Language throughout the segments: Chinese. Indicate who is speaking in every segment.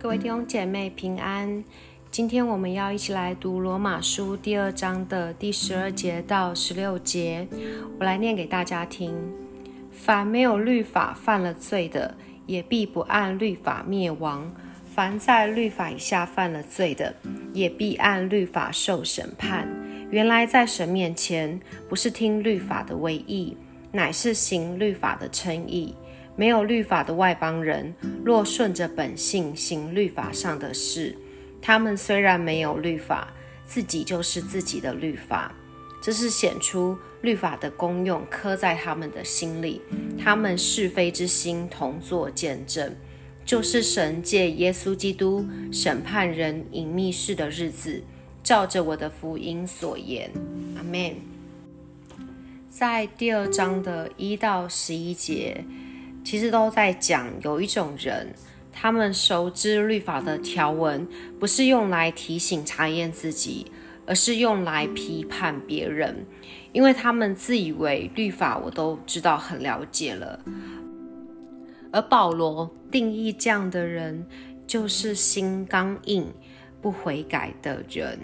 Speaker 1: 各位弟兄姐妹平安。今天我们要一起来读罗马书第二章的第十二节到十六节，我来念给大家听。凡没有律法犯了罪的，也必不按律法灭亡；凡在律法以下犯了罪的，也必按律法受审判。原来在神面前，不是听律法的威义，乃是行律法的称义。没有律法的外邦人，若顺着本性行律法上的事，他们虽然没有律法，自己就是自己的律法。这是显出律法的功用，刻在他们的心里。他们是非之心同作见证，就是神借耶稣基督审判人隐秘事的日子，照着我的福音所言。阿门。在第二章的一到十一节。其实都在讲，有一种人，他们熟知律法的条文，不是用来提醒、查验自己，而是用来批判别人，因为他们自以为律法我都知道很了解了。而保罗定义这样的人，就是心刚硬、不悔改的人。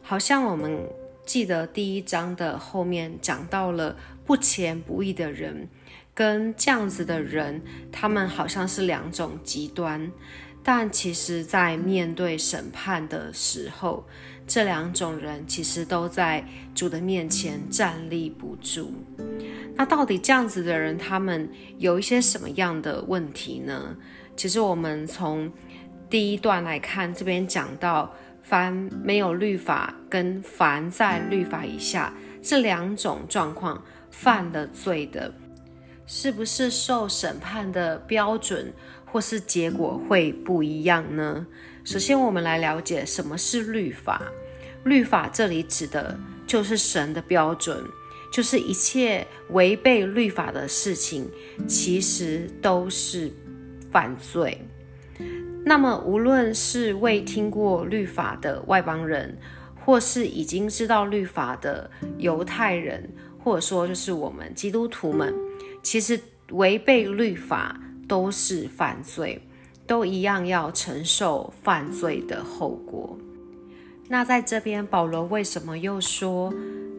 Speaker 1: 好像我们记得第一章的后面讲到了不虔不义的人。跟这样子的人，他们好像是两种极端，但其实，在面对审判的时候，这两种人其实都在主的面前站立不住。那到底这样子的人，他们有一些什么样的问题呢？其实我们从第一段来看，这边讲到，凡没有律法跟凡在律法以下这两种状况犯了罪的。是不是受审判的标准或是结果会不一样呢？首先，我们来了解什么是律法。律法这里指的就是神的标准，就是一切违背律法的事情，其实都是犯罪。那么，无论是未听过律法的外邦人，或是已经知道律法的犹太人，或者说就是我们基督徒们。其实违背律法都是犯罪，都一样要承受犯罪的后果。那在这边，保罗为什么又说，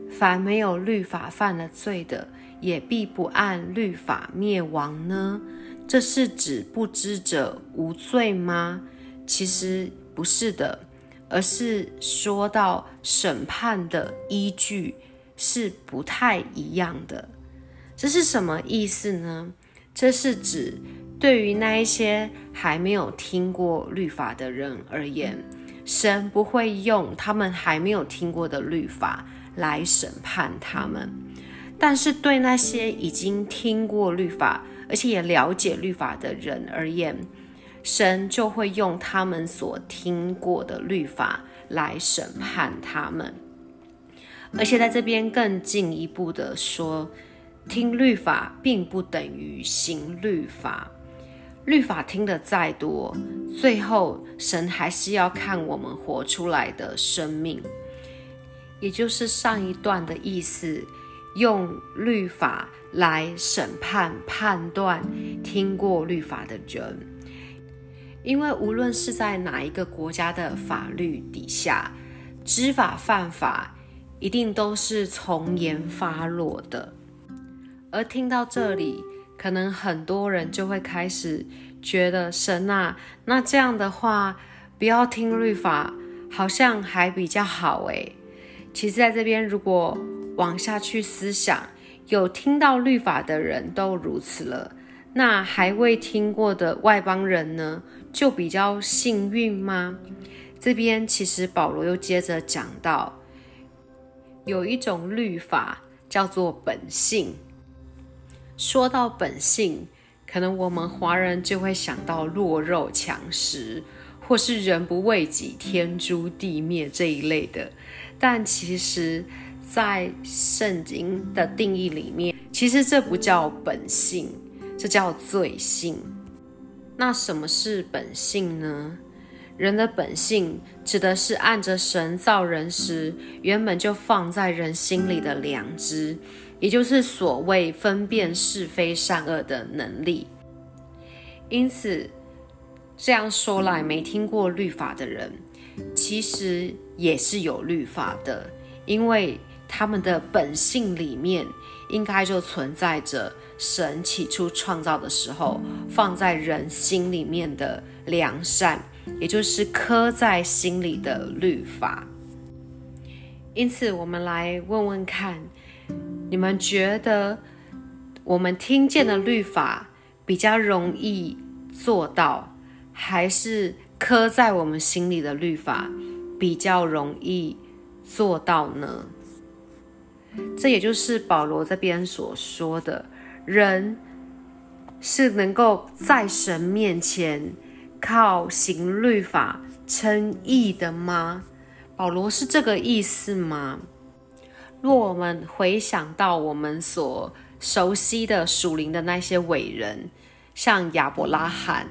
Speaker 1: 凡没有律法犯了罪的，也必不按律法灭亡呢？这是指不知者无罪吗？其实不是的，而是说到审判的依据是不太一样的。这是什么意思呢？这是指对于那一些还没有听过律法的人而言，神不会用他们还没有听过的律法来审判他们；但是对那些已经听过律法，而且也了解律法的人而言，神就会用他们所听过的律法来审判他们。而且在这边更进一步的说。听律法并不等于行律法，律法听得再多，最后神还是要看我们活出来的生命，也就是上一段的意思，用律法来审判判断听过律法的人，因为无论是在哪一个国家的法律底下，知法犯法一定都是从严发落的。而听到这里，可能很多人就会开始觉得神啊，那这样的话，不要听律法，好像还比较好诶。其实，在这边如果往下去思想，有听到律法的人都如此了，那还未听过的外邦人呢，就比较幸运吗？这边其实保罗又接着讲到，有一种律法叫做本性。说到本性，可能我们华人就会想到弱肉强食，或是人不为己，天诛地灭这一类的。但其实，在圣经的定义里面，其实这不叫本性，这叫罪性。那什么是本性呢？人的本性指的是按着神造人时原本就放在人心里的良知。也就是所谓分辨是非善恶的能力，因此这样说来，没听过律法的人，其实也是有律法的，因为他们的本性里面应该就存在着神起初创造的时候放在人心里面的良善，也就是刻在心里的律法。因此，我们来问问看，你们觉得我们听见的律法比较容易做到，还是刻在我们心里的律法比较容易做到呢？这也就是保罗这边所说的，人是能够在神面前靠行律法称义的吗？保罗是这个意思吗？若我们回想到我们所熟悉的属灵的那些伟人，像亚伯拉罕，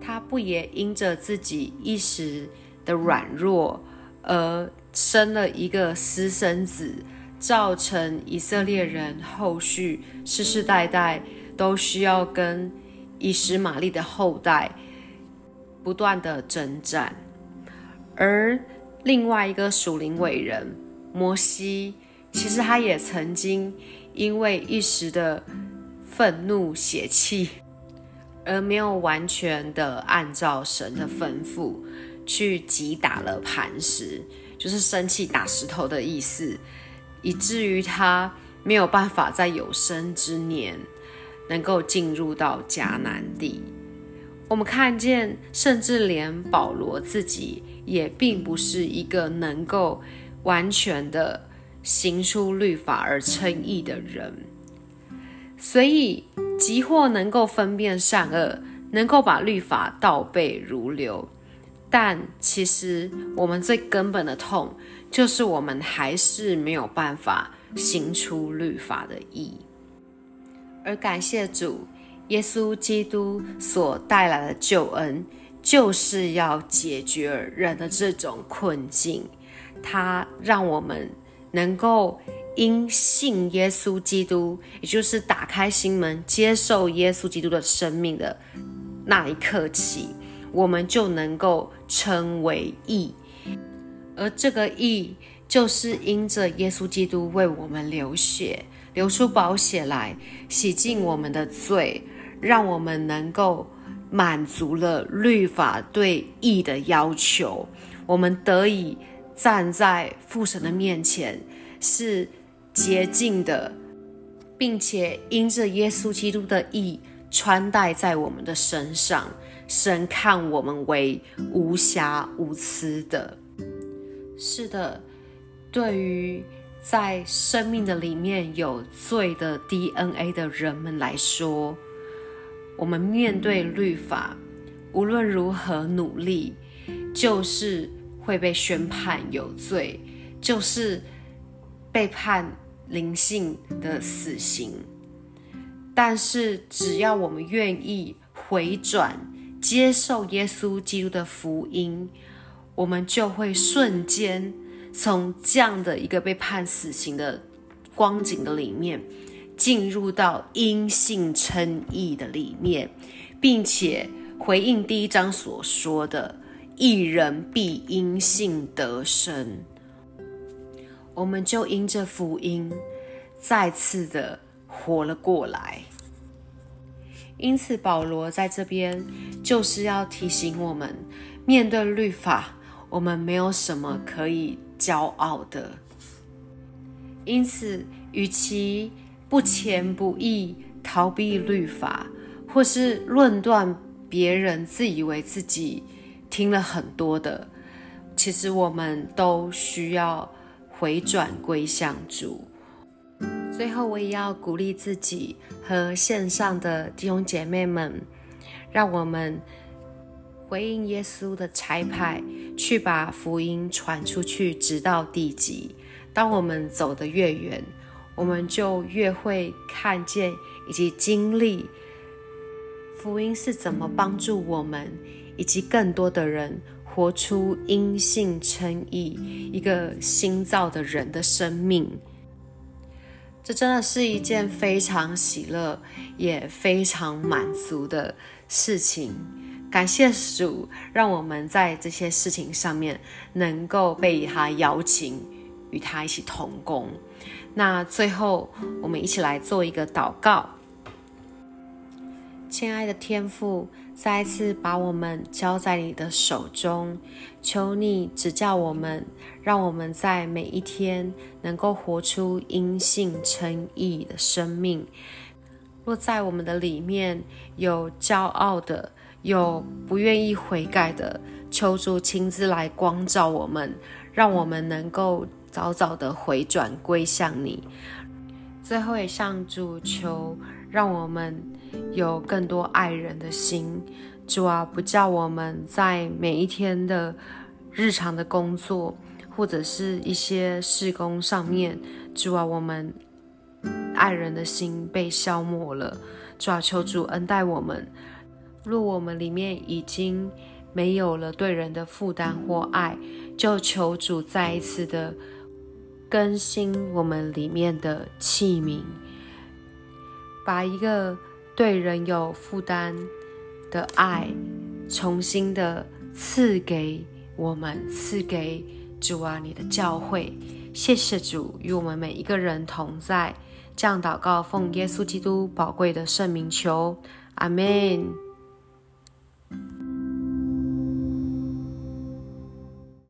Speaker 1: 他不也因着自己一时的软弱而生了一个私生子，造成以色列人后续世世代代都需要跟以实玛利的后代不断的征战，而。另外一个属灵伟人摩西，其实他也曾经因为一时的愤怒血气，而没有完全的按照神的吩咐去击打了磐石，就是生气打石头的意思，以至于他没有办法在有生之年能够进入到迦南地。我们看见，甚至连保罗自己。也并不是一个能够完全的行出律法而称义的人，所以即或能够分辨善恶，能够把律法倒背如流，但其实我们最根本的痛，就是我们还是没有办法行出律法的义。而感谢主，耶稣基督所带来的救恩。就是要解决人的这种困境，它让我们能够因信耶稣基督，也就是打开心门接受耶稣基督的生命的那一刻起，我们就能够称为义。而这个义，就是因着耶稣基督为我们流血，流出宝血来洗净我们的罪，让我们能够。满足了律法对义的要求，我们得以站在父神的面前，是洁净的，并且因着耶稣基督的义穿戴在我们的身上，神看我们为无瑕无疵的。是的，对于在生命的里面有罪的 DNA 的人们来说。我们面对律法，无论如何努力，就是会被宣判有罪，就是被判灵性的死刑。但是，只要我们愿意回转，接受耶稣基督的福音，我们就会瞬间从这样的一个被判死刑的光景的里面。进入到因信称义的里面，并且回应第一章所说的“一人必因信得生”，我们就因着福音再次的活了过来。因此，保罗在这边就是要提醒我们，面对律法，我们没有什么可以骄傲的。因此，与其不前不义，逃避律法，或是论断别人，自以为自己听了很多的，其实我们都需要回转归向主。最后，我也要鼓励自己和线上的弟兄姐妹们，让我们回应耶稣的差派，去把福音传出去，直到地极。当我们走得越远，我们就越会看见以及经历福音是怎么帮助我们，以及更多的人活出因信称义一个新造的人的生命。这真的是一件非常喜乐也非常满足的事情。感谢主，让我们在这些事情上面能够被他邀请，与他一起同工。那最后，我们一起来做一个祷告。亲爱的天父，再一次把我们交在你的手中，求你指教我们，让我们在每一天能够活出阴性诚意的生命。若在我们的里面有骄傲的，有不愿意悔改的，求主亲自来光照我们，让我们能够早早的回转归向你。最后也向主求，让我们有更多爱人的心。主啊，不叫我们在每一天的日常的工作或者是一些事工上面，主啊，我们爱人的心被消磨了。主啊，求主恩待我们。若我们里面已经没有了对人的负担或爱，就求主再一次的更新我们里面的器皿，把一个对人有负担的爱重新的赐给我们，赐给主啊，你的教会。谢谢主与我们每一个人同在。这样祷告，奉耶稣基督宝贵的圣名求，阿门。